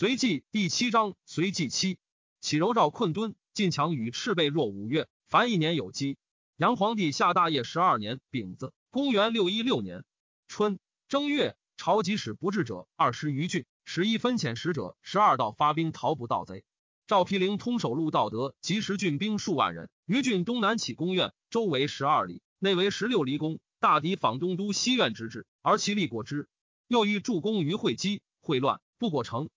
随记第七章，随记七。启柔赵困敦，晋强与赤背若五月，凡一年有基。杨皇帝下大业十二年丙子，公元六一六年春正月，朝即使不至者二十余郡，使一分遣使者十二道发兵讨捕盗贼。赵丕陵通守路道德，及时郡兵数万人，于郡东南起宫苑，周围十二里，内为十六离宫。大敌仿东都西苑之制，而其力过之。又欲助攻于会稽，会乱不果成。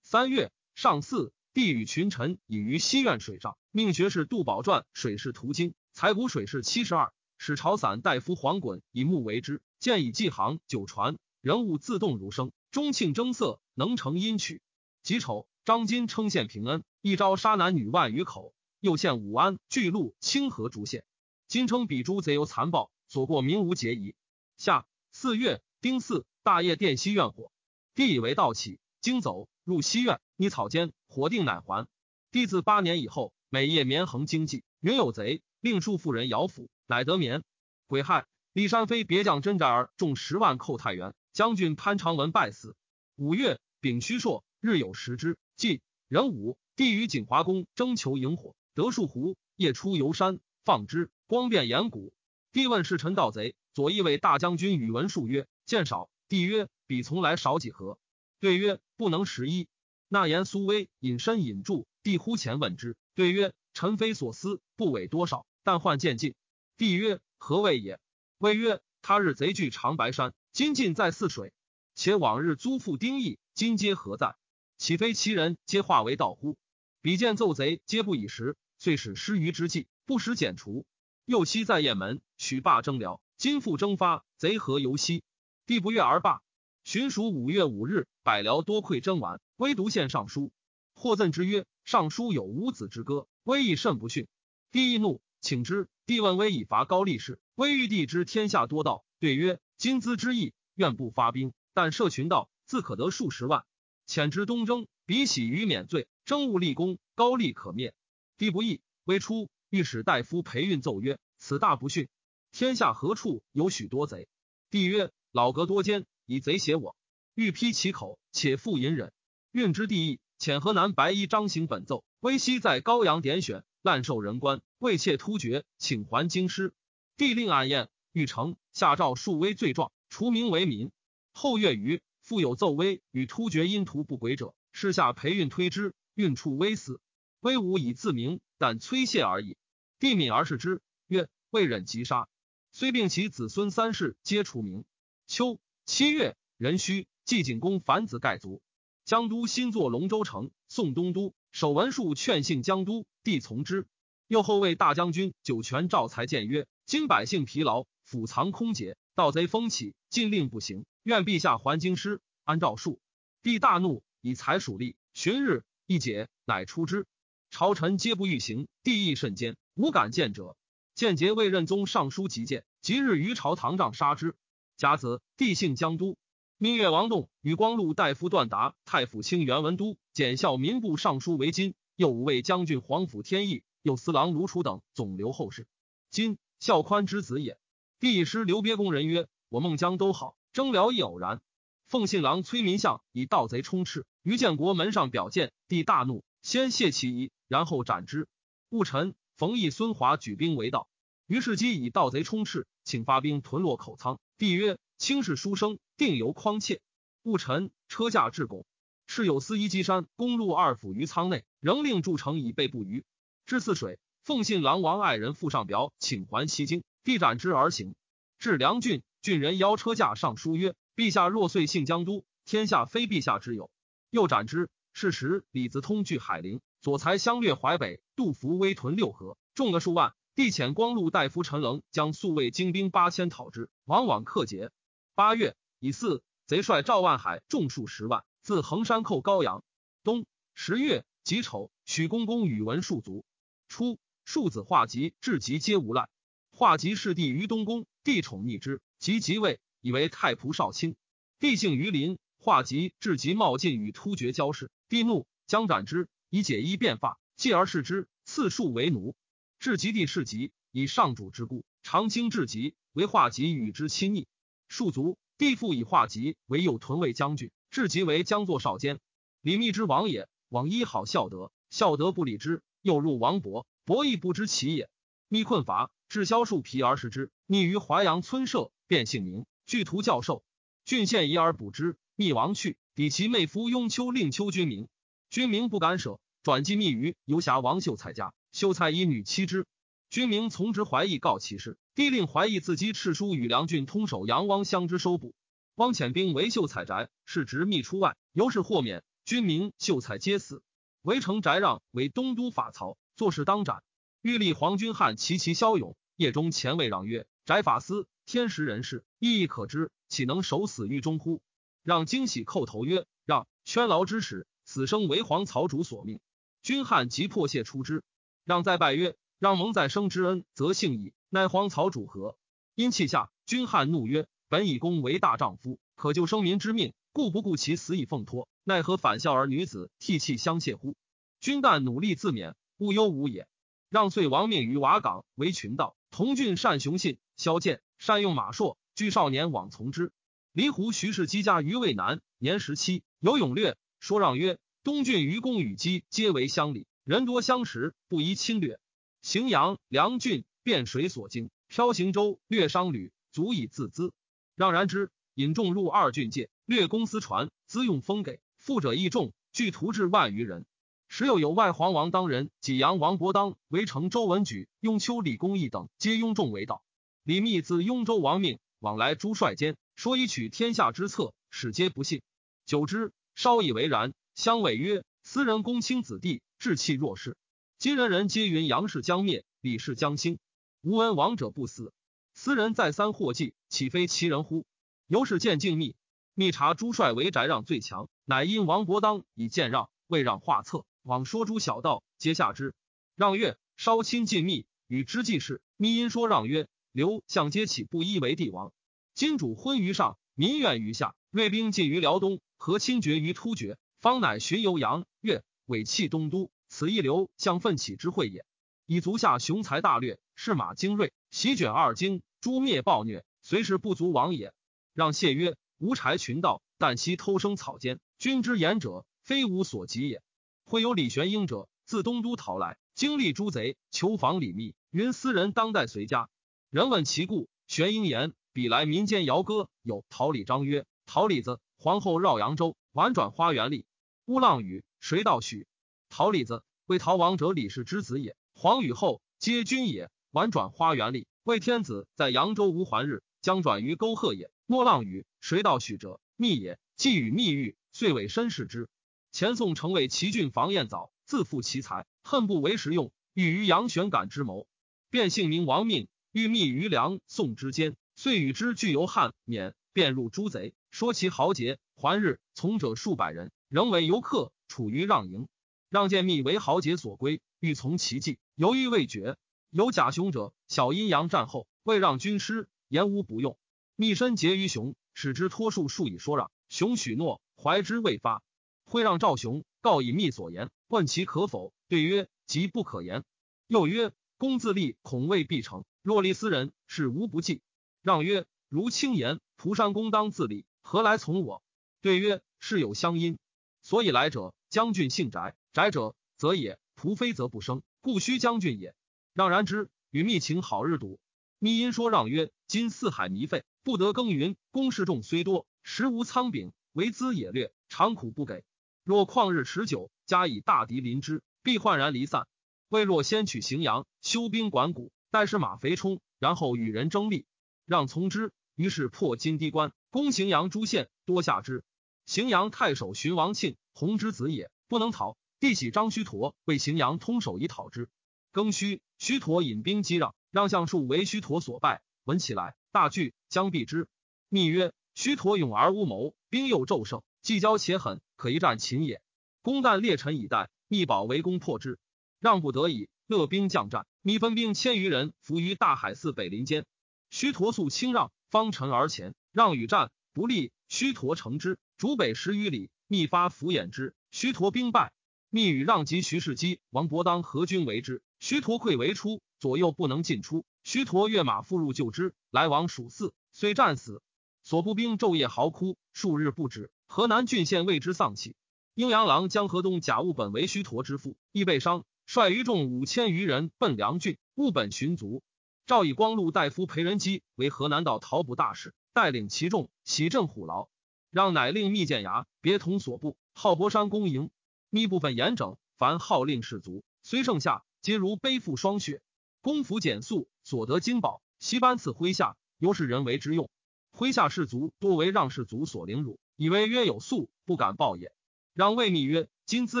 三月上巳，帝与群臣已于西苑水上，命学士杜宝传水势图经，采谷水势七十二，使朝散大夫黄衮以木为之，建以纪行九传，人物自动如生，钟庆征色，能成音曲。己丑，张金称献平恩，一朝杀男女万余口，又献武安、巨鹿、清河诸县。今称比诸贼犹残暴。所过民无结疑。下四月丁巳，大业殿西院火，帝以为道起，经走入西院，拟草间，火定乃还。帝自八年以后，每夜绵横经济，云有贼，令数妇人摇抚，乃得眠。癸亥，李山飞别将真宅儿中十万寇太原，将军潘长文败死。五月丙戌朔，日有食之。即壬午，帝于景华宫征求萤火，得数湖，夜出游山，放之，光遍岩谷。帝问侍臣盗贼，左翼卫大将军宇文述曰：“见少。”帝曰：“彼从来少几何？”对曰：“不能十一。”那言苏威隐身隐住，帝呼前问之，对曰：“臣非所思，不韦多少，但患渐进。”帝曰：“何谓也？”谓曰：“他日贼据长白山，今尽在泗水，且往日租赋丁义，今皆何在？岂非其人皆化为道乎？比见奏贼，皆不以时，遂使失余之计，不时减除。”又期在雁门，许罢征辽，今复征发，贼何由西？帝不悦而罢。寻属五月五日，百僚多愧征完，微独献尚书。获赠之曰：“尚书有五子之歌，威亦甚不逊。”帝亦怒，请之。帝问威以伐高力士，威欲帝之天下多道，对曰：“今资之意，愿不发兵，但设群道，自可得数十万。遣之东征，彼喜于免罪，征务立功，高丽可灭。”帝不义，威出。御史大夫裴运奏曰：“此大不逊，天下何处有许多贼？”帝曰：“老阁多奸，以贼挟我，欲批其口，且复隐忍。”运之地义，遣河南白衣张行本奏，威西在高阳点选，滥受人官，为窃突厥，请还京师。帝令暗宴，欲成，下诏数威罪状，除名为民。后月余，复有奏威与突厥因图不轨者，事下培运推之，运处威死。威武以自明，但崔谢而已。帝敏而视之，曰：“未忍即杀。”虽并其子孙三世皆除名。秋七月，壬戌，季景公反子盖族。江都新作龙州城，宋东都守文术劝信江都，帝从之。又后为大将军酒泉赵才谏曰：“今百姓疲劳，府藏空竭，盗贼风起，禁令不行，愿陛下还京师，安诏书。”帝大怒，以财属吏，旬日一解，乃出之。朝臣皆不欲行，帝意甚坚，无敢见者。见节为任宗尚书急谏，即日于朝堂上杀之。甲子，帝幸江都。明月王栋与光禄大夫段达、太府卿袁文都、检校民部尚书韦金，又五位将军皇甫天意，右司郎卢楚等总留后事。今孝宽之子也。帝师刘别宫人曰：“我孟江都好，征辽亦偶然。”奉信郎崔民相以盗贼充斥于建国门上表见，帝大怒。先谢其仪，然后斩之。戊辰，冯异、孙华举兵为盗。于是基以盗贼充斥，请发兵屯落口仓。帝曰：“卿是书生，定由匡切。”戊辰，车驾至拱。是有司一击山公路二府于仓内，仍令筑城以备不虞。至泗水，奉信郎王爱人附上表，请还西京。帝斩之而行。至梁郡，郡人邀车驾上书曰：“陛下若遂幸江都，天下非陛下之有。”又斩之。是时，李子通据海陵，左才相略淮北，杜伏威屯六合，众了数万。帝遣光禄大夫陈棱将宿卫精兵八千讨之，往往克捷。八月乙巳，贼帅赵万海众数十万，自衡山寇高阳。冬十月己丑，许公公宇文述卒。初，庶子化吉至吉皆无赖。化吉是弟于东宫，帝宠逆之，即即位，以为太仆少卿。帝姓于林。化吉至吉冒进与突厥交氏，帝怒，将斩之，以解衣变发，继而视之，赐庶为奴。至吉帝是吉，以上主之故，长卿至吉，为化吉与之亲昵。庶卒，帝父以化吉为右屯卫将军，至吉为将作少监。李密之王也，往依好孝德，孝德不理之，又入王伯，伯亦不知其也。密困乏，至萧树皮而食之。匿于淮阳村舍，便姓名，具图教授。郡县疑而补之。密王去，抵其妹夫雍丘，令丘君明。君明不敢舍，转寄密于游侠王秀才家。秀才以女妻之。君明从之怀疑告其事，帝令怀疑自击敕书与梁郡通守杨汪相之收捕。汪遣兵围秀才宅，是执密出外，由是豁免。君明、秀才皆死。围城翟让为东都法曹，做事当斩。欲立黄君汉，其其骁勇。夜中前卫让曰：“翟法司天时人事，意义可知，岂能守死狱中乎？”让惊喜叩头曰：“让圈牢之使，死生为皇曹主所命。”君汉即破谢出之。让再拜曰。让蒙再生之恩，则幸矣。乃皇曹主和？因泣下。君汉怒曰：“本以公为大丈夫，可救生民之命，故不顾其死以奉托。奈何反孝而女子涕泣相谢乎？君但努力自勉，勿忧无也。”让遂亡命于瓦岗，为群盗。同郡善雄信，萧剑善用马槊，居少年往从之。离湖徐氏姬家于渭南，年十七，有勇略。说让曰：“东郡于公与姬皆为乡里，人多相识，不宜侵略。”荥阳、梁郡汴水所经，飘行舟，略商旅，足以自资。让然之，引众入二郡界，略公私船，资用封给，富者益众，具徒至万余人。时又有外黄王当人、济阳王伯当围城，周文举、雍丘李公义等皆拥众为道。李密自雍州王命，往来诸帅间，说以取天下之策，使皆不信。久之，稍以为然。相委曰：“私人公卿子弟，志气弱势。”今人人皆云杨氏将灭，李氏将兴，吾闻王者不死。斯人再三获计，岂非其人乎？由是见静密，密察诸帅为翟让最强，乃因王伯当以见让，未让画策，往说诸小道，皆下之。让曰：稍亲近密，与之计事。密因说让曰：刘相皆起不依为帝王，今主昏于上，民怨于下，锐兵进于辽东，和亲决于突厥，方乃巡游阳越，委弃东都。此一流向奋起之会也，以足下雄才大略，士马精锐，席卷二京，诛灭暴虐，随时不足往也。让谢曰：无柴群盗，但悉偷生草间，君之言者，非吾所及也。会有李玄英者，自东都逃来，经历诸贼，求访李密，云斯人当代随家。人问其故，玄英言：彼来民间谣歌，有桃李章曰：桃李子，皇后绕扬州，婉转花园里。乌浪语，谁道许？桃李子为逃亡者李氏之子也。黄与后皆君也。婉转花园里，为天子在扬州无还日，将转于沟壑也。莫浪语，谁道许者？密也。既与密遇，遂委身视之。前宋成为齐郡房彦早，自负其才，恨不为时用，欲于杨玄感之谋，便姓名亡命，欲密于梁宋之间，遂与之俱游汉免，便入诸贼，说其豪杰。还日，从者数百人，仍为游客，处于让营。让见密为豪杰所归，欲从其计，犹豫未决。有假雄者，小阴阳战后，未让军师，言无不用。密身结于雄，使之托数数以说让。雄许诺，怀之未发。会让赵雄告以密所言，问其可否，对曰：即不可言。又曰：公自立，恐未必成。若立私人，是无不计。让曰：如轻言，蒲山公当自立，何来从我？对曰：事有相因，所以来者，将军姓翟。翟者，则也；蒲非则不生，故须将军也。让然之，与密请好日赌。密因说让曰：今四海弥废，不得耕耘，公事众虽多，实无仓柄，为资也略，长苦不给。若旷日持久，加以大敌临之，必焕然离散。未若先取荥阳，修兵管谷，待使马肥冲，然后与人争利。让从之，于是破金堤关，攻荥阳诸县，多下之。荥阳太守荀王庆，弘之子也，不能逃。帝喜张须陀为荥阳通守以讨之。庚戌，须陀引兵击让，让相术为须陀所败。闻起来，大惧，将避之。密曰：须陀勇而无谋，兵又骤盛，计交且狠，可一战擒也。公旦列臣以待，密保围攻破之。让不得已，勒兵将战。密分兵千余人伏于大海寺北林间。须陀素轻让，方陈而前，让与战不利。须陀乘之，逐北十余里，密发伏掩之。须陀兵败。密与让及徐世基、王伯当合军为之，须陀溃为出，左右不能进出。须陀跃马复入救之，来往数次，虽战死，所部兵昼夜嚎哭，数日不止。河南郡县为之丧气。阴阳郎江河东贾务本为须陀之父，亦被伤，率余众五千余人奔梁郡，务本寻族。赵以光禄大夫裴仁基为河南道讨捕大使，带领其众喜镇虎牢，让乃令密建牙别同所部，号博山公营。密部分严整，凡号令士卒，虽盛夏，皆如背负霜雪。公服简素，所得金宝，悉班赐麾下，由是人为之用。麾下士卒多为让士卒所凌辱，以为曰有素，不敢报也。让谓密曰：今资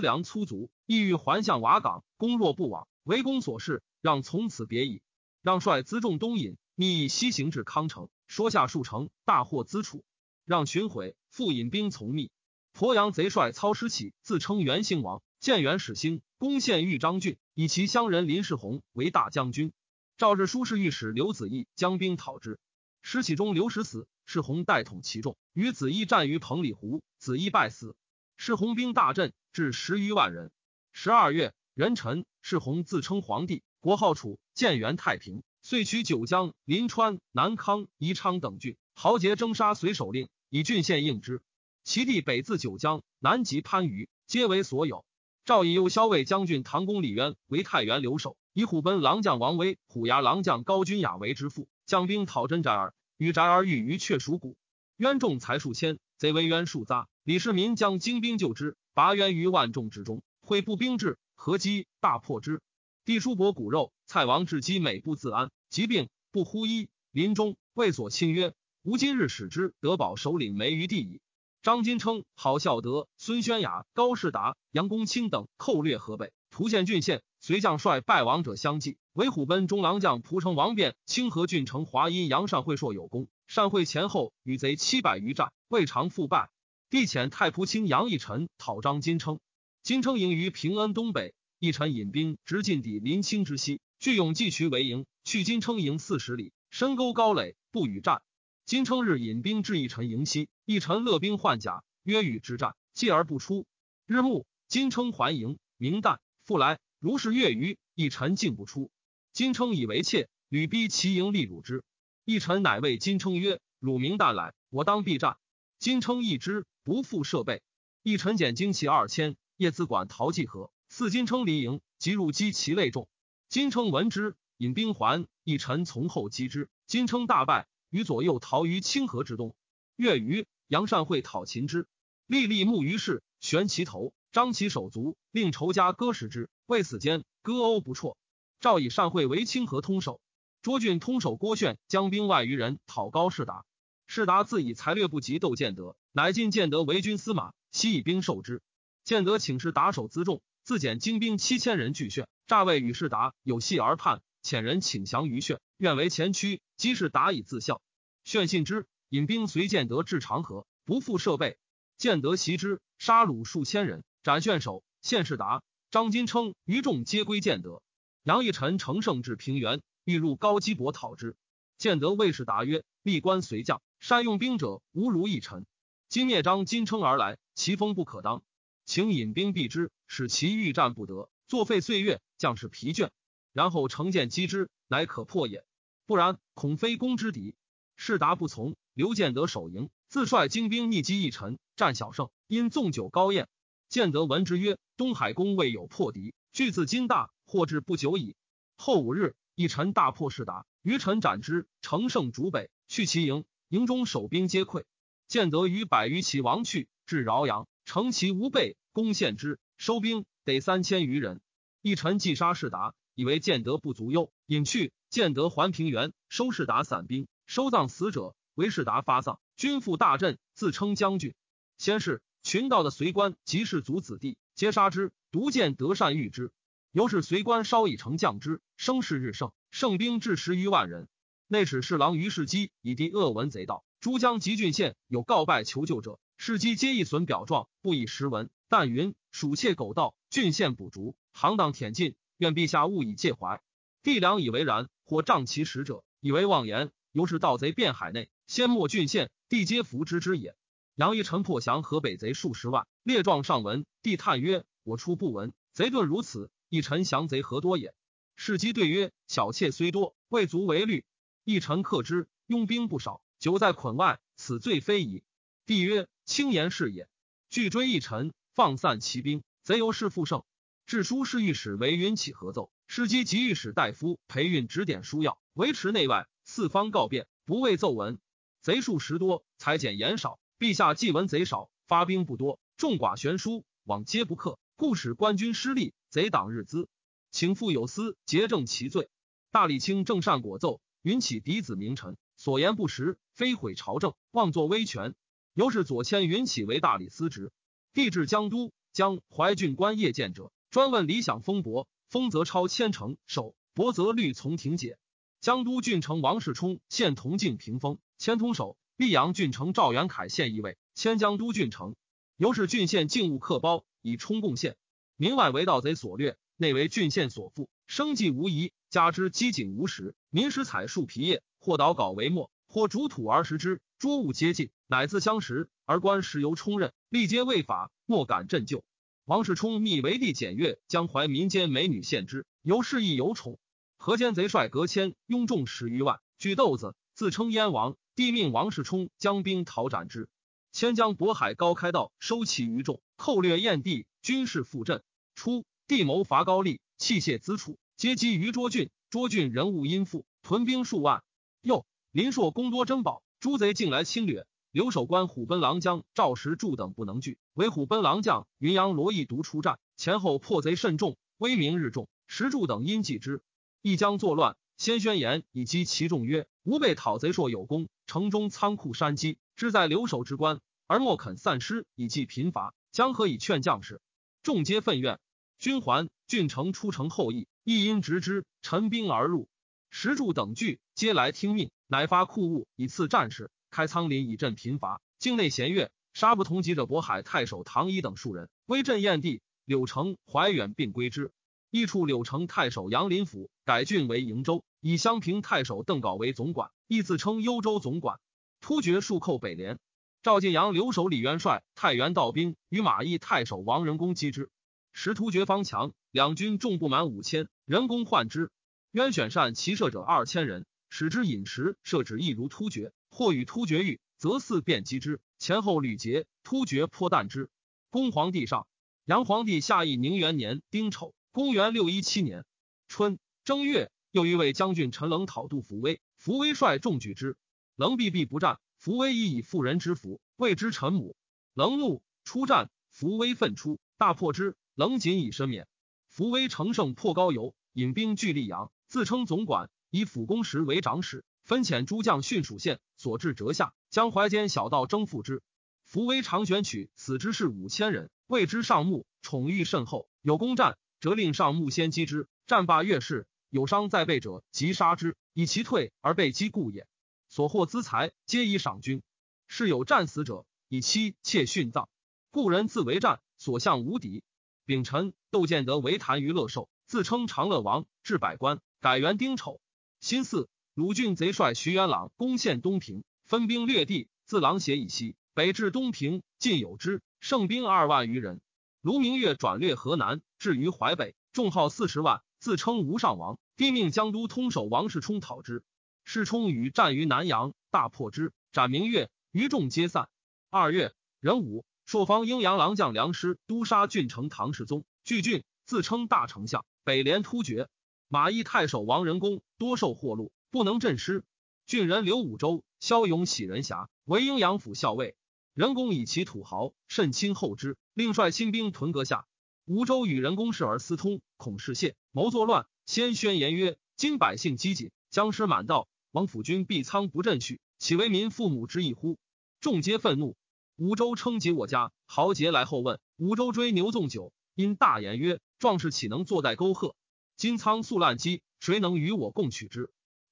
粮粗足，意欲还向瓦岗，公若不往，为公所事，让从此别矣。让率辎重东引，密以西行至康城，说下数城，大获资处。让寻毁，复引兵从密。鄱阳贼帅操师起，自称元兴王，建元始兴，攻陷豫章郡，以其乡人林世宏为大将军。赵日书侍御史刘子义将兵讨之，师起中刘石死，世宏代统其众，与子义战于彭里湖，子义败死。世宏兵大振，至十余万人。十二月，壬辰，世宏自称皇帝，国号楚，建元太平，遂取九江、临川、南康、宜昌等郡，豪杰征杀随首令，以郡县应之。其地北自九江，南及番禺，皆为所有。赵以右骁卫将军唐公李渊为太原留守，以虎贲郎将王威、虎牙郎将高君雅为之父，将兵讨真宅儿，与宅儿遇于雀蜀谷。渊众才数千，贼为渊数匝。李世民将精兵救之，拔渊于万众之中，会步兵至，合击大破之。帝叔伯骨肉，蔡王至基美不自安，疾病不呼医。临终谓所亲曰：“吾今日使之得保首领梅于地矣。”张金称、郝孝德、孙宣雅、高士达、杨公卿等寇掠河北，蒲县郡县，随将帅败亡者相继。为虎贲中郎将蒲城王辩、清河郡城华阴杨善会硕有功，善会前后与贼七百余战，未尝复败。帝遣太仆卿杨义臣讨张金称，金称营于平恩东北，义臣引兵直进抵临清之西，据永济渠为营，去金称营四十里，深沟高垒，不与战。金称日引兵至一臣营西，一臣勒兵换甲，约与之战，继而不出。日暮，金称还营，明旦复来，如是月余，一臣竟不出。金称以为怯，屡逼其营，力辱之。一臣乃谓金称曰：“汝明旦来，我当必战。”金称一之，不复设备。一臣减精骑二千，夜自管陶济河，四金称离营，即入击其类众。金称闻之，引兵还，一臣从后击之，金称大败。与左右逃于清河之东，月余，杨善会讨秦之，立立木于市，悬其头，张其手足，令仇家割食之。未死间，割殴不辍。赵以善会为清河通守，涿郡通守郭炫将兵万余人讨高士达，士达自以才略不及窦建德，乃进建德为军司马，悉以兵受之。建德请示打手辎重，自减精兵七千人拒炫，诈谓与士达有隙而叛。遣人请降于炫，愿为前驱。即是达以自效。炫信之，引兵随建德至长河，不复设备。建德袭之，杀虏数千人，斩炫首。献士达、张金称余众皆归建德。杨义臣乘胜至平原，欲入高基伯讨之。建德谓士达曰：“立官随将，善用兵者，无如义臣。今灭张金称而来，其风不可当，请引兵避之，使其欲战不得，作废岁月，将士疲倦。”然后乘剑击之，乃可破也。不然，恐非攻之敌。士达不从，刘建德守营，自率精兵逆击一臣，战小胜。因纵酒高宴，建德闻之曰：“东海公未有破敌，惧自今大，或至不久矣。”后五日，一臣大破士达，余臣斩之，乘胜逐北，去其营。营中守兵皆溃。建德于百余骑亡去，至饶阳，乘其无备，攻陷之，收兵得三千余人。一臣既杀士达。以为建德不足忧，引去。建德还平原，收士达散兵，收葬死者。为士达发丧，军复大振，自称将军。先是，群盗的随官及士族子弟，皆杀之。独见德善遇之，由是随官稍以成将之，声势日盛，胜兵至十余万人。内史侍郎于世基以敌恶闻贼道，珠江及郡县有告败求救者，世基皆一损表状，不以实文。但云鼠窃狗盗，郡县捕逐，行当舔尽。愿陛下勿以介怀。帝良以为然，或仗其使者，以为妄言。由是盗贼遍海内，先没郡县，帝皆服之之也。杨一臣破降河北贼数十万，列状上闻。帝叹曰：“我初不闻，贼遁如此。一臣降贼何多也？”士机对曰：“小妾虽多，未足为虑。一臣克之，拥兵不少，久在捆外，此罪非矣。”帝曰：“轻言是也。拒追一臣，放散骑兵，贼由是复盛。致书侍御史为云起合奏，师机及御史大夫裴运指点书要，维持内外，四方告变，不畏奏闻。贼数十多，裁减言少。陛下既闻贼少，发兵不多，众寡悬殊，往皆不克，故使官军失利，贼党日滋。请复有司结正其罪。大理卿正善果奏，云起嫡子名臣，所言不实，非毁朝政，妄作威权。由是左迁云起为大理司职。帝至江都，将怀郡官业见者，专问理想封伯，封则超千城守，伯则律从庭解。江都郡丞王世充现同敬平封，迁通守；溧阳郡丞赵元凯现一位，迁江都郡丞。由是郡县境务客包，以充贡献。民外为盗贼所掠，内为郡县所负，生计无疑。加之饥馑无食，民食采树皮叶，或捣稿为末，或煮土而食之，诸物皆尽，乃自相食。而官时由充任，历皆未法，莫敢振就。王世充密为帝检阅，江淮民间美女献之，由是亦有宠。河间贼帅隔迁拥众十余万，举豆子，自称燕王。帝命王世充将兵讨斩之。迁将渤海高开道，收其余众，寇掠燕地，军事复振。初，帝谋伐高丽，器械资储皆积于涿郡。涿郡人物殷富，屯兵数万。又林朔攻多珍宝，诸贼竟来侵略。留守官虎贲郎将赵石柱等不能拒，为虎贲郎将云阳罗毅独出战，前后破贼甚众，威名日重。石柱等因忌之，一将作乱，先宣言以击其众曰：“吾辈讨贼硕有功，城中仓库山积，志在留守之官，而莫肯散失以济贫乏，将何以劝将士？”众皆愤怨。军还，郡城出城后议，亦因直之，陈兵而入。石柱等惧，皆来听命，乃发库物以赐战士。开仓林以镇贫乏，境内咸悦，杀不同级者渤海太守唐一等数人，威震燕地。柳城、怀远并归之。一处柳城太守杨林甫改郡为瀛州，以襄平太守邓镐为总管，亦自称幽州总管。突厥数寇北连，赵晋阳留守李元帅太原道兵与马邑太守王仁公击之，时突厥方强，两军众不满五千，仁公患之。渊选善骑射者二千人，使之饮食射止亦如突厥。或与突厥遇，则四便击之，前后屡捷，突厥颇惮之。公皇帝上，杨皇帝下邑宁元年丁丑，公元六一七年春正月，又一位将军陈冷讨杜伏威，伏威率众举之，冷避避不战，伏威亦以妇人之服，谓之陈母。冷怒，出战，伏威奋出，大破之，冷仅以身免。伏威乘胜破高邮，引兵据溧阳，自称总管，以辅公时为长史。分遣诸将训属县，所至折下，将淮间小道征复之。伏威常选取死之士五千人，谓之上木，宠遇甚厚。有攻战，则令上木先击之。战罢越士，有伤在背者，即杀之，以其退而被击故也。所获资财，皆以赏军。是有战死者，以妻妾殉葬。故人自为战，所向无敌。丙辰，窦建德为谈于乐寿，自称长乐王，至百官，改元丁丑。辛巳。鲁郡贼帅徐元朗攻陷东平，分兵略地，自狼斜以西北至东平，尽有之，胜兵二万余人。卢明月转略河南，至于淮北，众号四十万，自称吴上王。帝命江都通守王世充讨之，世充与战于南阳，大破之，斩明月，余众皆散。二月壬午，朔方阴阳郎将梁师督杀郡城唐世宗，据郡，自称大丞相，北连突厥。马邑太守王仁公多受贿赂。不能镇师，郡人刘武周骁勇喜人侠，为阴阳府校尉。仁公以其土豪，甚亲厚之，令率亲兵屯阁下。吴周与仁公事而私通，恐事泄，谋作乱。先宣言曰：“今百姓饥馑，僵尸满道，王府君必仓不振续，岂为民父母之意乎？”众皆愤怒。吴周称及我家豪杰来后问，吴周追牛纵酒，因大言曰：“壮士岂能坐待沟壑？今仓粟烂饥，谁能与我共取之？”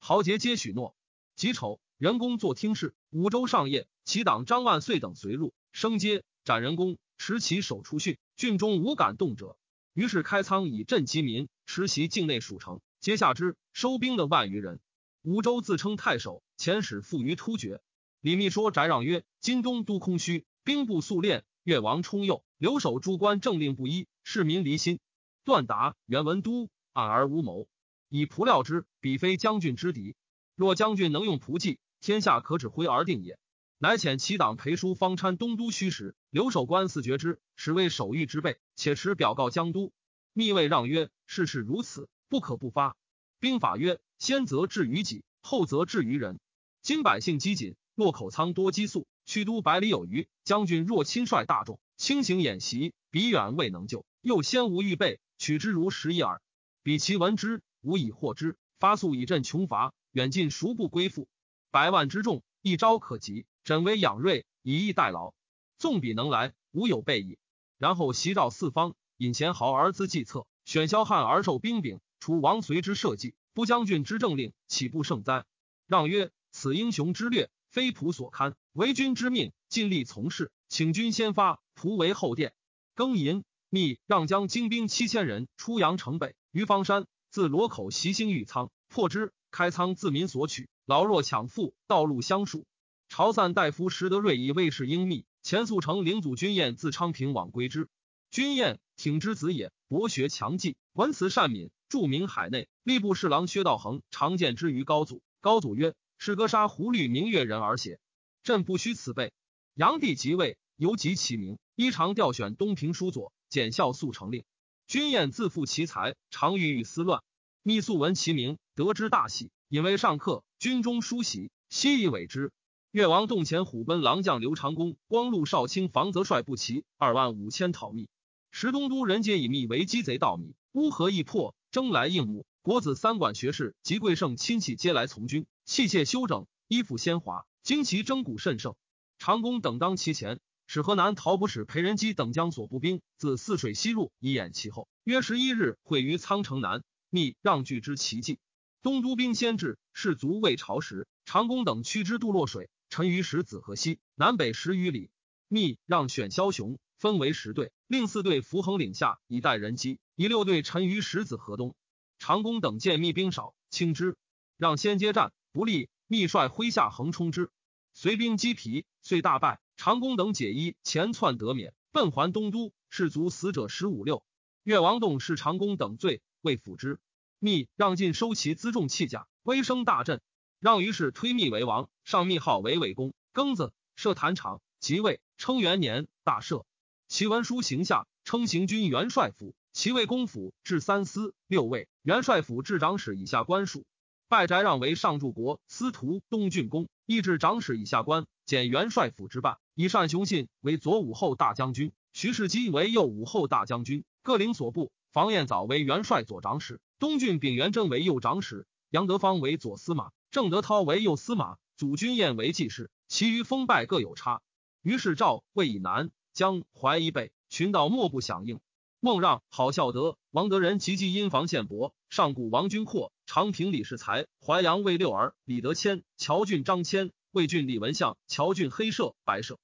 豪杰皆许诺。己丑，人工作听事。五州上夜，其党张万岁等随入，升阶斩人工，持其手出训。郡中无敢动者。于是开仓以赈其民，持袭境内属城，皆下之。收兵的万余人。五州自称太守，遣使附于突厥。李密说翟让曰：“今东都空虚，兵部速练，越王冲右，留守诸官政令不一，市民离心。段达、元文都暗而无谋。”以仆料之，彼非将军之敌。若将军能用仆计，天下可指挥而定也。乃遣其党裴叔方参东都虚实，留守官四绝之，实为守御之备，且持表告江都。密谓让曰：事事如此，不可不发。兵法曰：先则至于己，后则至于人。今百姓饥馑，洛口仓多积粟，去都百里有余。将军若亲率大众，轻行演习，彼远未能救，又先无预备，取之如食一耳。彼其闻之，无以获之，发粟以振穷乏，远近孰不归附？百万之众，一朝可及。枕为养锐，以逸待劳。纵彼能来，无有备矣。然后袭召四方，引贤豪而资计策，选骁悍而受兵柄，除王随之社稷，不将军之政令，岂不胜哉？让曰：此英雄之略，非仆所堪。为君之命，尽力从事，请君先发，仆为后殿。庚寅，密让将精兵七千人出阳城北，于方山自罗口袭兴玉仓，破之，开仓自民所取，老弱抢富，道路相属。朝散大夫石德瑞以卫士英密，前速成领祖君彦自昌平往归之。君彦挺之子也，博学强记，文辞善敏，著名海内。吏部侍郎薛道衡常见之于高祖。高祖曰：“是歌杀胡律明月人而写，朕不虚此辈。”炀帝即位，犹及其名，依常调选东平书左，检校速成令。君彦自负其才，常郁郁思乱。密素闻其名，得之大喜，引为上客。军中书喜，悉以委之。越王洞前虎贲郎将刘长恭、光禄少卿房则率不齐二万五千讨密，石东都人皆以密为鸡贼盗密，乌合易破，争来应募。国子三管学士及贵盛亲戚皆来从军，器械修整，衣服鲜华，旌旗征鼓甚盛。长恭等当其前，使河南陶不使裴仁基等将所部兵自泗水西入，以掩其后。约十一日，会于苍城南，密让据之奇迹。东都兵先至，士卒未朝时，长弓等驱之渡洛水。沉于石子河西南北十余里，密让选枭雄，分为十队，令四队伏横岭下以待人机，以六队沉于石子河东。长弓等见密兵少，轻之，让先接战，不利。密率麾下横冲之，随兵击疲，遂大败。长弓等解衣，前窜得免，奔还东都。士卒死者十五六。越王洞视长弓等罪，未抚之。密让尽收其辎重器甲，威声大振。让于是推密为王，上密号为魏公。庚子，设坛场，即位，称元年，大赦。其文书行下，称行军元帅府。其魏公府至三司六尉，元帅府至长史以下官属。拜翟让为上柱国司徒东郡公，亦至长史以下官，减元帅府之半。以单雄信为左武后大将军，徐世基为右武后大将军，各领所部。房彦藻为元帅左长史，东郡丙元贞为右长史，杨德芳为左司马。郑德涛为右司马，祖君彦为记事，其余封拜各有差。于是赵魏以南江淮以北，群盗莫不响应。孟让、郝孝德、王德仁及济因房献伯，上古王君阔、长平李世才、淮阳魏六儿、李德谦、乔郡张谦、魏郡李文相、乔郡黑社、白社、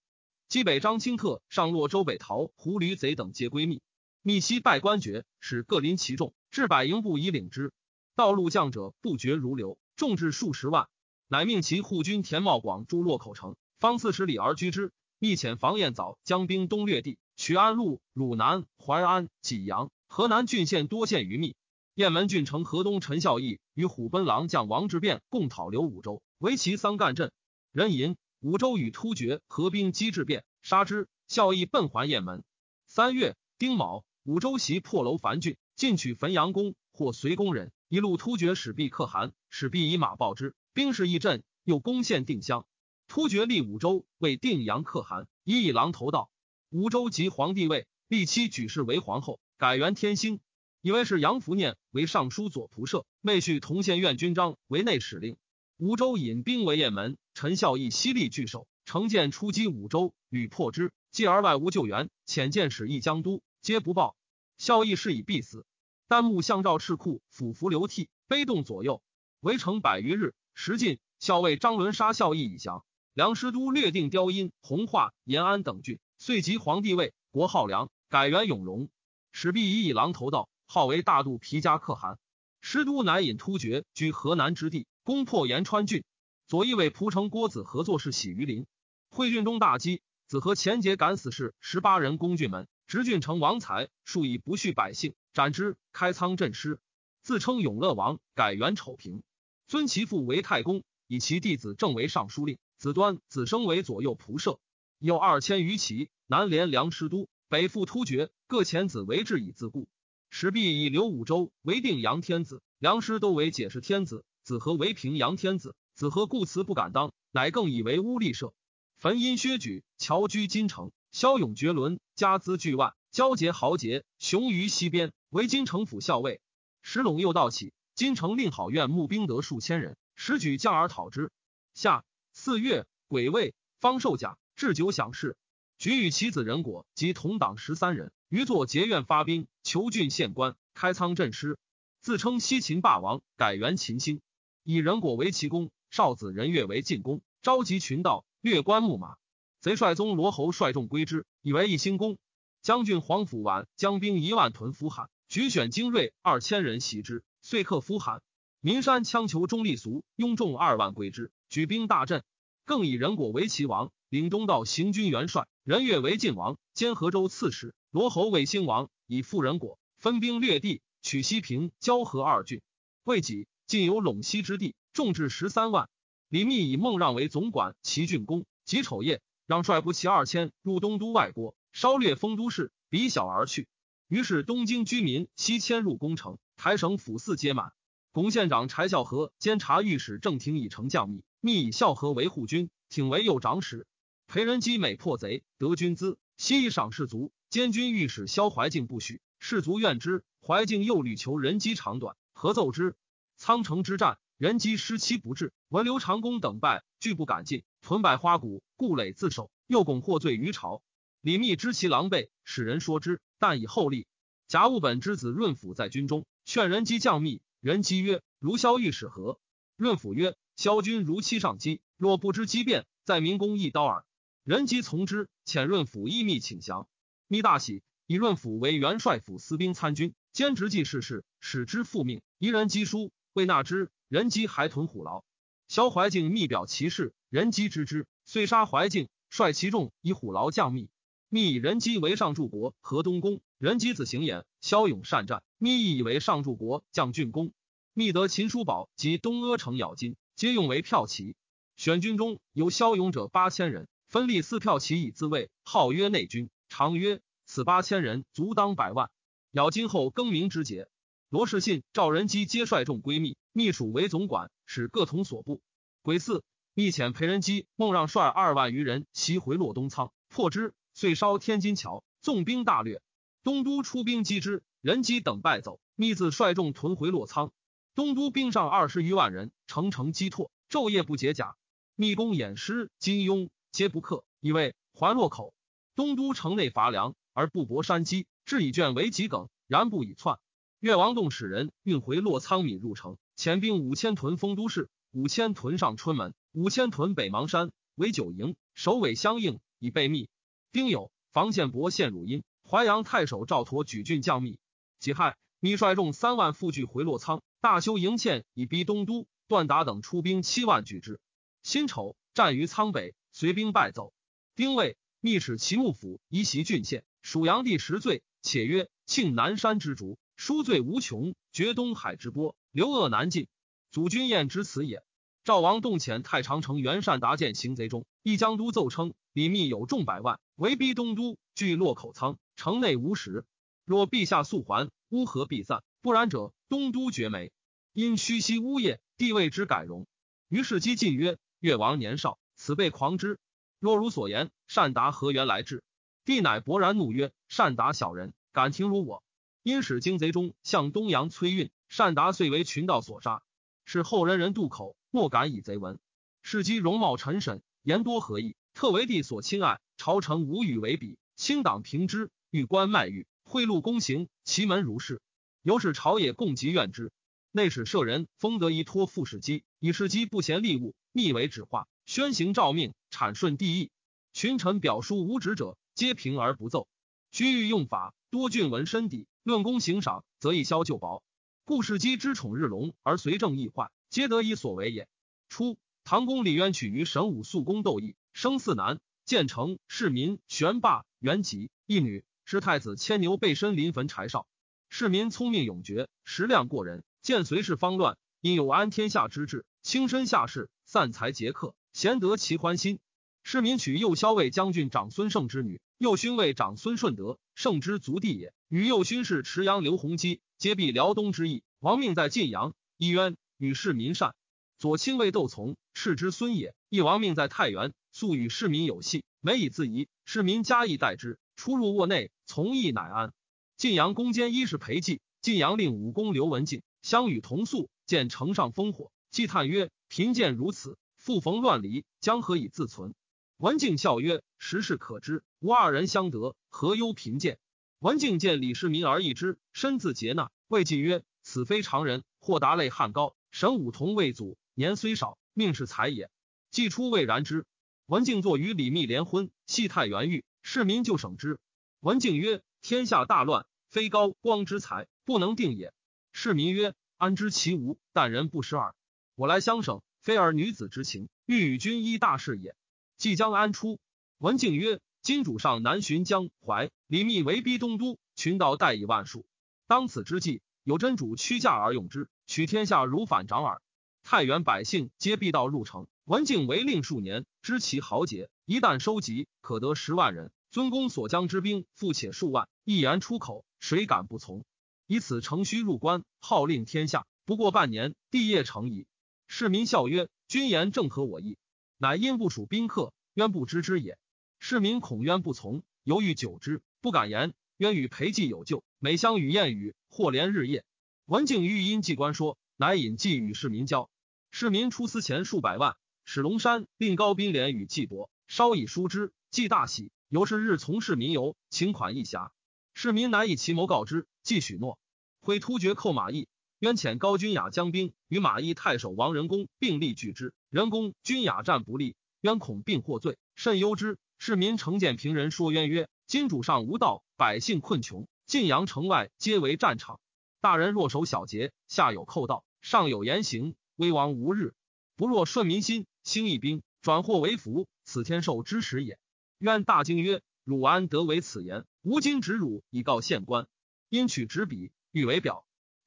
冀北张清特、上洛周北逃、胡驴贼等皆归密。密西拜官爵，使各临其众，至百营部以领之。道路将者不绝如流。众至数十万，乃命其护军田茂广诸洛口城，方四十里而居之。密遣房彦藻将兵东略地，取安陆、汝南、淮安、济阳、河南郡县多县于密。雁门郡城河东陈孝义与虎贲郎将王志变共讨刘武州，为其桑干镇。人吟五州与突厥合兵击制变，杀之。孝义奔还雁门。三月丁卯，五州袭破楼樊郡，进取汾阳宫，或随宫人。一路突厥使毕可汗，使毕以马报之，兵势益振，又攻陷定襄。突厥立五州为定阳可汗，以以狼头道。五州即皇帝位，立妻举氏为皇后，改元天兴。以为是杨福念为尚书左仆射，妹婿同县院军章为内史令。吴州引兵为雁门，陈孝义犀利拒守，乘舰出击五州，屡破之，继而外无救援，遣剑使役江都，皆不报。孝义是以必死。丹木向赵赤库，俯伏流涕，悲动左右。围城百余日，时尽。校尉张伦杀孝义以降。梁师都略定雕阴、弘化、延安等郡，遂即皇帝位，国号梁，改元永荣。始必以以狼头道，号为大度皮加可汗。师都乃引突厥居河南之地，攻破延川郡。左翼卫蒲城郭子合作是喜于林，会郡中大饥，子和前节敢死士十八人攻郡门，执郡城王才，数以不恤百姓。斩之，开仓镇师，自称永乐王，改元丑平，尊其父为太公，以其弟子正为尚书令，子端、子生为左右仆射，有二千余骑，南连梁师都，北赴突厥，各遣子为质以自固。时必以刘武周为定阳天子，梁师都为解释天子，子和为平阳天子。子和故辞不敢当，乃更以为乌力社。焚因薛举，侨居金城，骁勇绝伦，家资巨万，交结豪杰，雄于西边，为金城府校尉。石陇又道起，金城令好院募兵得数千人，时举将而讨之。夏四月，癸未，方受甲，置酒享事。举与其子仁果及同党十三人，于作结怨发兵，求郡县官，开仓镇师，自称西秦霸王，改元秦兴，以仁果为其公。少子仁月为进攻，召集群盗，掠关牧马。贼帅宗罗侯率众归之，以为一兴功。将军黄甫晚将兵一万屯夫罕，举选精锐二千人袭之，遂克夫罕。民山羌求中立俗，拥众二万归之，举兵大振。更以仁果为齐王，领东道行军元帅；仁月为晋王，兼河州刺史。罗侯为兴王，以复仁果，分兵略地，取西平、交河二郡。未几，尽有陇西之地。众至十三万，李密以孟让为总管齐郡公。己丑夜，让率部齐二千入东都外郭，稍略丰都市，比小而去。于是东京居民悉迁入宫城，台省府寺皆满。巩县长柴孝和监察御史郑廷以丞将密，密以孝和为护军，挺为右长史。裴仁基每破贼得军资，悉以赏士卒。监军御史萧怀敬不许，士卒怨之。怀敬又屡求仁基长短，合奏之。仓城之战。人机失期不至，闻刘长公等败，拒不敢进，屯百花谷，故垒自守。又拱获罪于朝。李密知其狼狈，使人说之，但以后立。贾务本之子润甫在军中，劝人机降密。人机曰：“如萧御使何？”润甫曰：“萧军如期上机，若不知机变，在民公一刀耳。”人机从之，遣润甫依密请降。密大喜，以润甫为元帅府司兵参军，兼职记事事，使之复命。夷人机书，未纳之。人机还屯虎牢，萧怀敬密表其事，人机知之，遂杀怀敬，率其众以虎牢降密。密以人机为上柱国河东宫，人机子行衍，骁勇善战，密亦以为上柱国将军公。密得秦叔宝及东阿城咬金，皆用为骠骑。选军中有骁勇者八千人，分立四骠骑以自卫，号曰内军。常曰：此八千人足当百万。咬金后更名之节。罗士信、赵仁基皆率众归密，密属为总管，使各同所部。癸巳，密遣裴仁基、孟让率二万余人袭回洛东仓，破之，遂烧天津桥，纵兵大掠。东都出兵击之，仁基等败走。密自率众屯回洛仓。东都兵上二十余万人，城城击拓，昼夜不解甲。密公偃师、金庸皆不克，以为还洛口。东都城内乏粮，而不博山积，至以卷为己梗，然不以窜。越王洞使人运回洛仓米入城，遣兵五千屯丰都市，五千屯上春门，五千屯北邙山，为九营，首尾相应，以备密。丁酉，房宪伯献汝阴，淮阳太守赵佗举郡将密。己亥，密率众三万复聚回洛仓，大修营堑，以逼东都。段达等出兵七万拒之。辛丑，战于仓北，随兵败走。丁未，密使齐幕府移袭郡县，属阳帝十罪，且曰：庆南山之竹。书罪无穷，绝东海之波，流恶难尽。祖君宴之此也。赵王动遣太常丞袁善达见行贼中，一江都奏称李密有众百万，围逼东都，据洛口仓，城内无食。若陛下速还，乌合必散；不然者，东都绝没。因虚息乌业，帝位之改容。于是姬进曰：“越王年少，此辈狂之。若如所言，善达何缘来至？”帝乃勃然怒曰：“善达小人，敢听如我？”因使经贼中向东阳崔运，善达遂为群盗所杀。是后人人渡口，莫敢以贼闻。世基容貌陈审，言多合意，特为帝所亲爱。朝臣无与为比，清党平之，欲官卖玉，贿赂公行，其门如是。由是朝野共极怨之。内史舍人封得一托副使机，以事机不嫌利物，密为指化，宣行诏命，阐顺帝意。群臣表书无旨者，皆平而不奏。居欲用法，多郡文深底。论功行赏，则以消旧薄。故事机之宠日隆，而随政易坏，皆得以所为也。初，唐公李渊取于神武肃公斗义，生四男：建成、市民、玄霸、元吉。一女是太子牵牛背身临坟柴少。市民聪明勇决，识量过人。见随氏方乱，因有安天下之志，轻身下士，散财劫客，贤得其欢心。市民娶右骁卫将军长孙胜之女，右勋为长孙顺德，圣之族弟也。与右勋是池阳刘弘基，皆避辽东之役。亡命在晋阳，一渊与市民善。左亲卫窦从，斥之孙也，亦亡命在太原，素与市民有隙，每以自疑。市民加以待之，出入卧内，从义乃安。晋阳攻坚衣是裴寂，晋阳令武功刘文静相与同宿，见城上烽火，既叹曰：“贫贱如此，复逢乱离，将何以自存？”文静笑曰：“时事可知，吾二人相得，何忧贫贱？”文静见李世民而异之，身自结纳，魏晋曰：“此非常人，或达类汉高，神武同魏祖，年虽少，命是才也。”既出未然之。文静坐与李密联婚，系太原狱，市民就省之。文静曰：“天下大乱，非高光之才，不能定也。”市民曰：“安知其无？但人不识耳。我来相省，非儿女子之情，欲与君一大事也。”即将安出，文静曰：“今主上南巡江淮，李密围逼东都，群盗殆以万数。当此之际，有真主屈驾而用之，取天下如反掌耳。太原百姓皆必道入城。文静为令数年，知其豪杰，一旦收集，可得十万人。尊公所将之兵，复且数万，一言出口，谁敢不从？以此乘虚入关，号令天下。不过半年，帝业成矣。市民笑曰：‘君言正合我意。’”乃因不属宾客，渊不知之也。市民恐渊不从，犹豫久之，不敢言。渊与裴寂有旧，每相与言语，或连日夜。文静欲因季官说，乃引季与市民交。市民出司钱数百万，使龙山令高宾连与季伯，稍以疏之。季大喜，由是日从事民游，请款一匣。市民乃以其谋告之，既许诺。挥突厥寇马邑。渊遣高君雅将兵与马邑太守王仁公并力拒之，仁公君雅战不利，渊恐并获罪，甚忧之。市民成见平人说渊曰：“今主上无道，百姓困穷，晋阳城外皆为战场。大人若守小节，下有寇盗，上有严刑，危亡无日。不若顺民心，兴义兵，转祸为福，此天授之时也。”渊大惊曰：“汝安得为此言？吾今执汝以告县官。”因取纸笔，欲为表。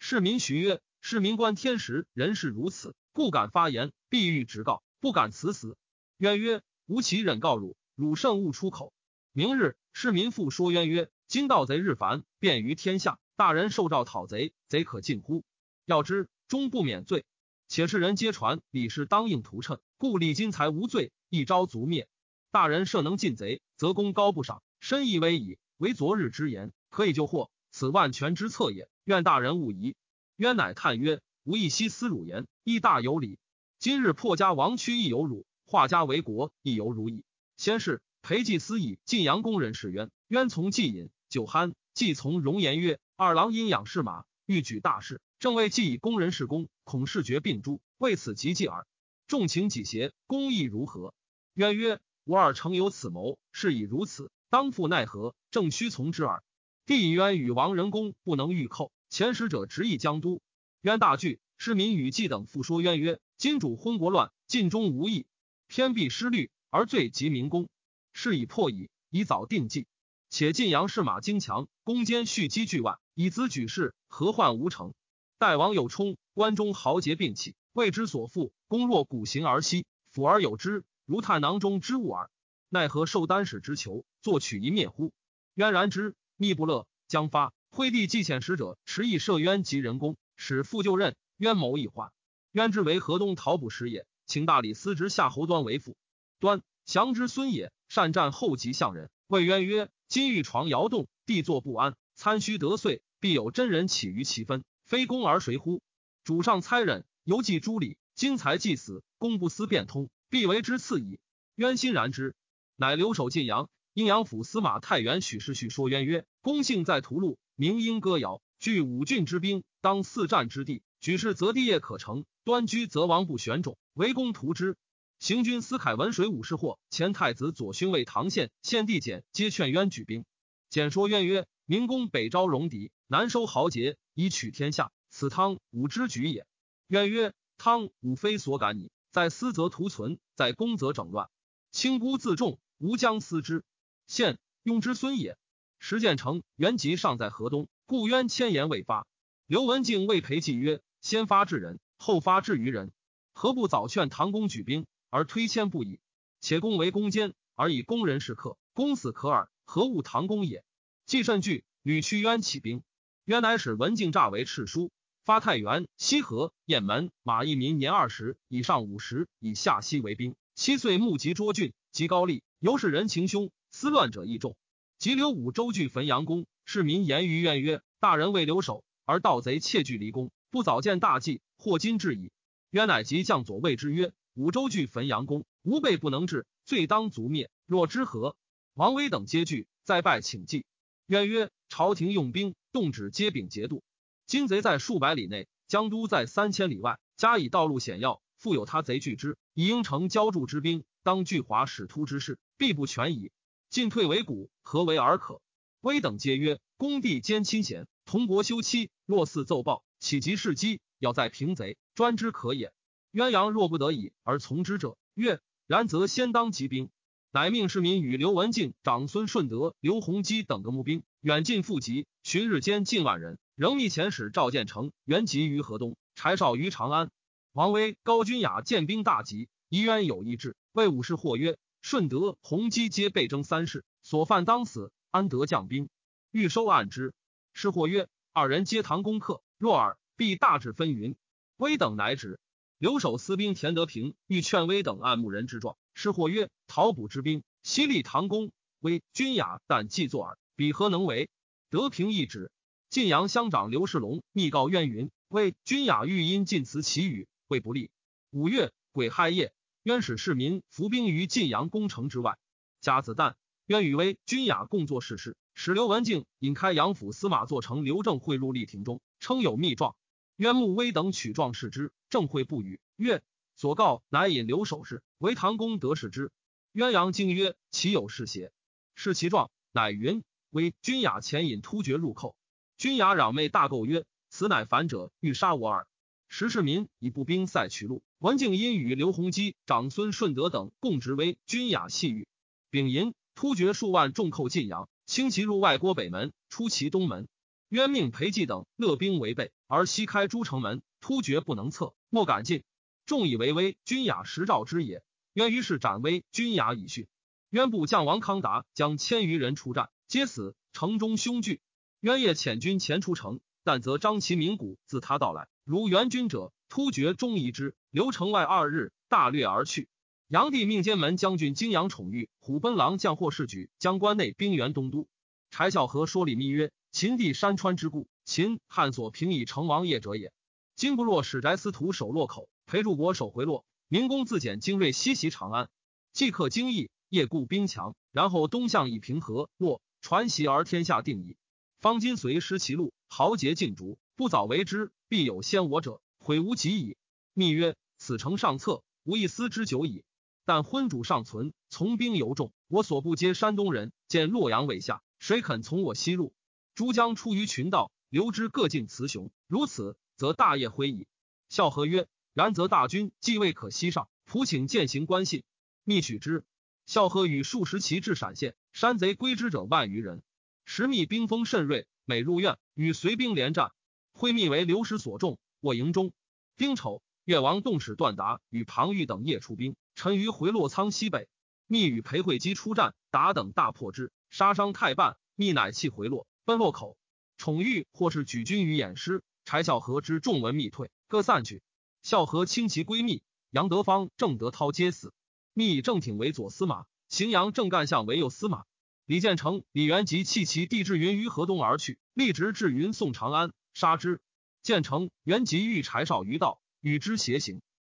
市民徐曰：“市民观天时，人事如此，不敢发言，必欲直告，不敢辞死。”渊曰：“吾岂忍告汝？汝慎勿出口。”明日，市民复说渊曰：“今盗贼日繁，便于天下，大人受诏讨贼，贼可尽乎？要知终不免罪。且世人皆传李氏当应屠趁，故李金才无罪，一朝族灭。大人设能尽贼，则功高不赏，深亦危矣。唯昨日之言，可以救祸。此万全之策也。”愿大人勿疑。渊乃叹曰：“吾亦悉思汝言，亦大有理。今日破家亡躯，亦有辱；化家为国，亦犹如矣。”先是，裴寂思以晋阳宫人是渊，渊从季饮酒酣，既从容言曰：“二郎因养士马，欲举大事，正为既以宫人事功，恐视绝并诛，为此急计耳。众情几邪，公意如何？”渊曰：“吾二诚有此谋，是以如此，当复奈何？正须从之耳。”帝渊与王仁公不能御寇。前使者执意江都，渊大惧。市民与季等复说渊曰：“今主昏国乱，尽忠无益，偏避失律，而罪及民公，事已破矣，以早定计。且晋阳士马精强，攻坚蓄积巨万，以资举事，何患无成？待王有冲，关中豪杰并起，为之所负，攻若鼓行而息，辅而有之，如探囊中之物耳。奈何受丹使之求，作取一灭乎？”渊然之，密不乐，将发。惠帝既遣使者持意赦渊及人公，使复就任。渊谋已缓。渊之为河东讨捕时也，请大理司职夏侯端为父。端降之孙也，善战后及相人。谓渊曰：“今欲床摇动，地坐不安，参虚得遂，必有真人起于其分，非公而谁乎？主上猜忍，犹记诸礼。今才既死，公不思变通，必为之次矣。”渊欣然之，乃留守晋阳。阴阳府司马太原许世绪说渊曰：“公幸在屠戮。”明音歌谣，据五郡之兵，当四战之地。举事则地业可成，端居则王不选种，围攻图之。行军司凯文水武士或前太子左勋卫唐宪、献帝简皆劝渊举兵。简说渊曰：“明公北招戎狄，南收豪杰，以取天下，此汤武之举也。”渊曰：“汤武非所感矣，在私则图存，在公则整乱。轻孤自重，吾将思之。现雍之孙也。”石建成原籍尚在河东，故渊千言未发。刘文静谓裴寂曰：“先发制人，后发制于人，何不早劝唐公举兵，而推迁不已。且公为攻坚，而以攻人是客，公死可耳，何物唐公也？既甚惧，屡屈渊起兵。渊乃使文静诈为敕书，发太原、西河、雁门、马邑民年二十以上五十以下西为兵。七岁募集涿郡，及高丽，尤是人情凶，思乱者亦众。及留五州据汾阳宫，市民言于渊曰：“大人未留守，而盗贼窃据离宫，不早见大计，或今至矣。”渊乃及将左谓之曰：“五州据汾阳宫，吾辈不能治，罪当族灭。若之何？”王威等皆惧，再拜请祭。渊曰：“朝廷用兵。”动止皆秉节度，金贼在数百里内，江都在三千里外，加以道路险要，复有他贼拒之，以应城浇筑之兵，当拒华使突之势，必不全矣。进退维谷，何为而可？威等皆曰：公弟兼亲贤，同国休戚，若似奏报，岂及事机？要在平贼，专之可也。鸳鸯若不得已而从之者，曰：然则先当集兵。乃命市民与刘文静、长孙顺德、刘弘基等个募兵，远近复集，旬日间近万人。仍密遣使赵建成、原籍于河东，柴少于长安。王威、高君雅见兵大急，疑渊有一志，谓武士或曰：“顺德、弘基皆被征三世，所犯当死，安得将兵？欲收案之。”是或曰：“二人皆唐公客，若尔，必大致分云。”威等乃止。留守司兵田德平欲劝威等按牧人之状。是或曰：“讨捕之兵，西立唐公，威君雅，但既作耳，彼何能为？”德平一指。晋阳乡长刘世龙密告渊云：“为君雅欲因晋辞其语，未不利。”五月癸亥夜，渊使市民伏兵于晋阳宫城之外。甲子旦，渊与威君雅共作事事，使刘文静引开阳府司马做成刘正会入立廷中，称有密状。渊穆威等取状视之，正会不语，曰。所告乃引留守事，为唐公得使之。鸳鸯惊曰：“岂有是邪？”是其状，乃云：“为君雅前引突厥入寇。”君雅攘妹大构曰：“此乃反者欲杀我耳。”时市民以步兵塞取路。环境因与刘弘基、长孙顺德等共执为君雅细狱。丙寅，突厥数万众寇晋阳，轻骑入外郭北门，出其东门。渊命裴寂等勒兵围备，而西开诸城门，突厥不能测，莫敢进。众以为威，君雅实召之也。渊于是斩威，君雅以训。渊部将王康达将千余人出战，皆死。城中凶惧。渊夜遣军前出城，但则张其鸣鼓，自他到来。如援军者，突厥中疑之。留城外二日，大掠而去。炀帝命监门将军泾阳宠玉、虎贲郎将霍世举将关内兵援东都。柴孝和说礼密曰：“秦地山川之故，秦汉所平以成王业者也。今不若使翟司徒守洛口。”裴柱国守回洛，明公自简精锐西袭长安，即克京邑，夜固兵强，然后东向以平和洛，传檄而天下定矣。方今随失其路，豪杰尽逐，不早为之，必有先我者，悔无及矣。密曰：此城上策，无一丝之久矣。但昏主尚存，从兵尤众。我所不皆山东人，见洛阳未下，谁肯从我西入？诸将出于群道，留之各尽雌雄。如此，则大业恢矣。孝和曰。然则大军既未可西上，普请践行关信，密取之。孝和与数十骑至陕县，山贼归之者万余人。时密兵锋甚锐，每入院与随兵连战。会密为流矢所中，卧营中。丁丑，越王动使段达与庞玉等夜出兵，陈于回洛仓西北。密与裴惠基出战，达等大破之，杀伤太半。密乃弃回洛，奔洛口。宠玉或是举军于偃师，柴孝和之众闻密退，各散去。孝和轻骑归密，杨德芳、郑德涛皆死。密以正挺为左司马，荥阳郑干相为右司马。李建成、李元吉弃其弟至云于河东而去，立直至云宋长安，杀之。建成、元吉遇柴少于道，与之偕行。